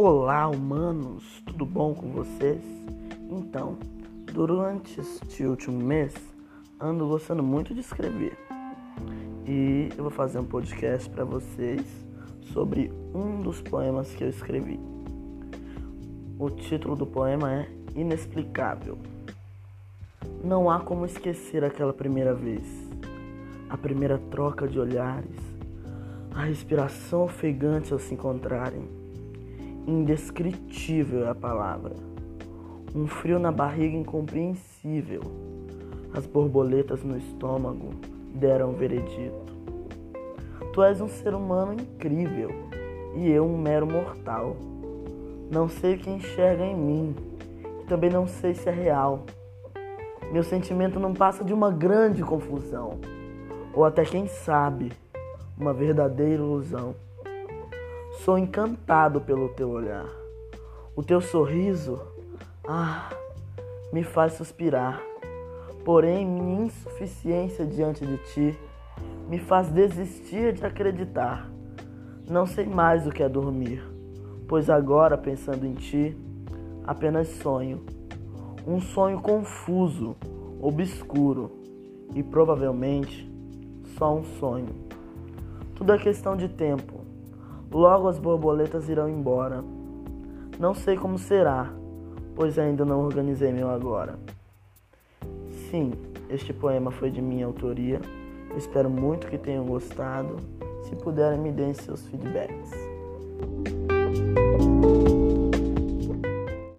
Olá, humanos, tudo bom com vocês? Então, durante este último mês, ando gostando muito de escrever e eu vou fazer um podcast para vocês sobre um dos poemas que eu escrevi. O título do poema é Inexplicável. Não há como esquecer aquela primeira vez, a primeira troca de olhares, a respiração ofegante ao se encontrarem Indescritível é a palavra. Um frio na barriga incompreensível. As borboletas no estômago deram o veredito. Tu és um ser humano incrível e eu um mero mortal. Não sei o que enxerga em mim e também não sei se é real. Meu sentimento não passa de uma grande confusão, ou até quem sabe, uma verdadeira ilusão. Sou encantado pelo teu olhar. O teu sorriso, ah, me faz suspirar. Porém, minha insuficiência diante de ti me faz desistir de acreditar. Não sei mais o que é dormir, pois agora, pensando em ti, apenas sonho. Um sonho confuso, obscuro e provavelmente só um sonho. Tudo é questão de tempo Logo as borboletas irão embora. Não sei como será, pois ainda não organizei meu agora. Sim, este poema foi de minha autoria. espero muito que tenham gostado. Se puderem, me deem seus feedbacks.